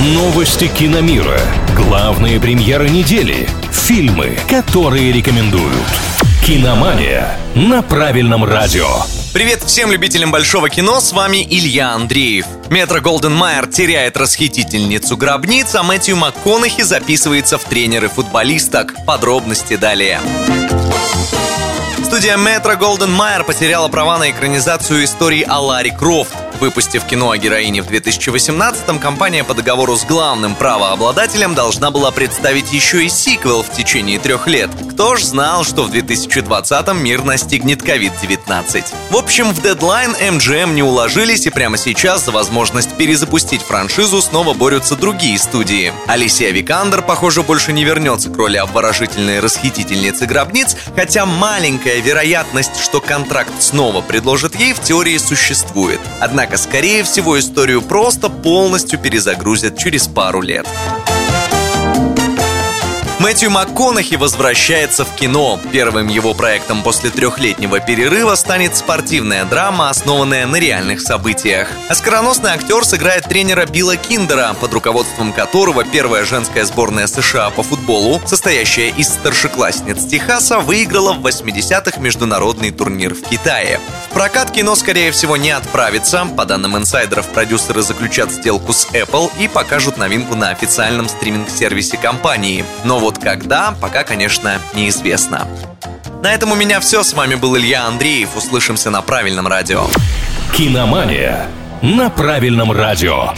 Новости киномира. Главные премьеры недели. Фильмы, которые рекомендуют. Киномания на правильном радио. Привет всем любителям большого кино, с вами Илья Андреев. Метро Голден Майер теряет расхитительницу гробниц, а Мэтью МакКонахи записывается в тренеры футболисток. Подробности далее. Студия Метро Голден Майер потеряла права на экранизацию истории о Ларри Крофт. Выпустив кино о героине в 2018-м, компания по договору с главным правообладателем должна была представить еще и сиквел в течение трех лет. Кто ж знал, что в 2020-м мир настигнет COVID-19. В общем, в дедлайн MGM не уложились и прямо сейчас за возможность перезапустить франшизу снова борются другие студии. Алисия Викандер, похоже, больше не вернется к роли обворожительной расхитительницы гробниц, хотя маленькая вероятность, что контракт снова предложит ей, в теории существует. Однако Однако, скорее всего, историю просто полностью перезагрузят через пару лет. Мэтью МакКонахи возвращается в кино. Первым его проектом после трехлетнего перерыва станет спортивная драма, основанная на реальных событиях. Оскароносный актер сыграет тренера Билла Киндера, под руководством которого первая женская сборная США по футболу, состоящая из старшеклассниц Техаса, выиграла в 80-х международный турнир в Китае. В прокат кино, скорее всего, не отправится. По данным инсайдеров, продюсеры заключат сделку с Apple и покажут новинку на официальном стриминг-сервисе компании. Но вот когда, пока, конечно, неизвестно. На этом у меня все. С вами был Илья Андреев. Услышимся на правильном радио. Киномания на правильном радио.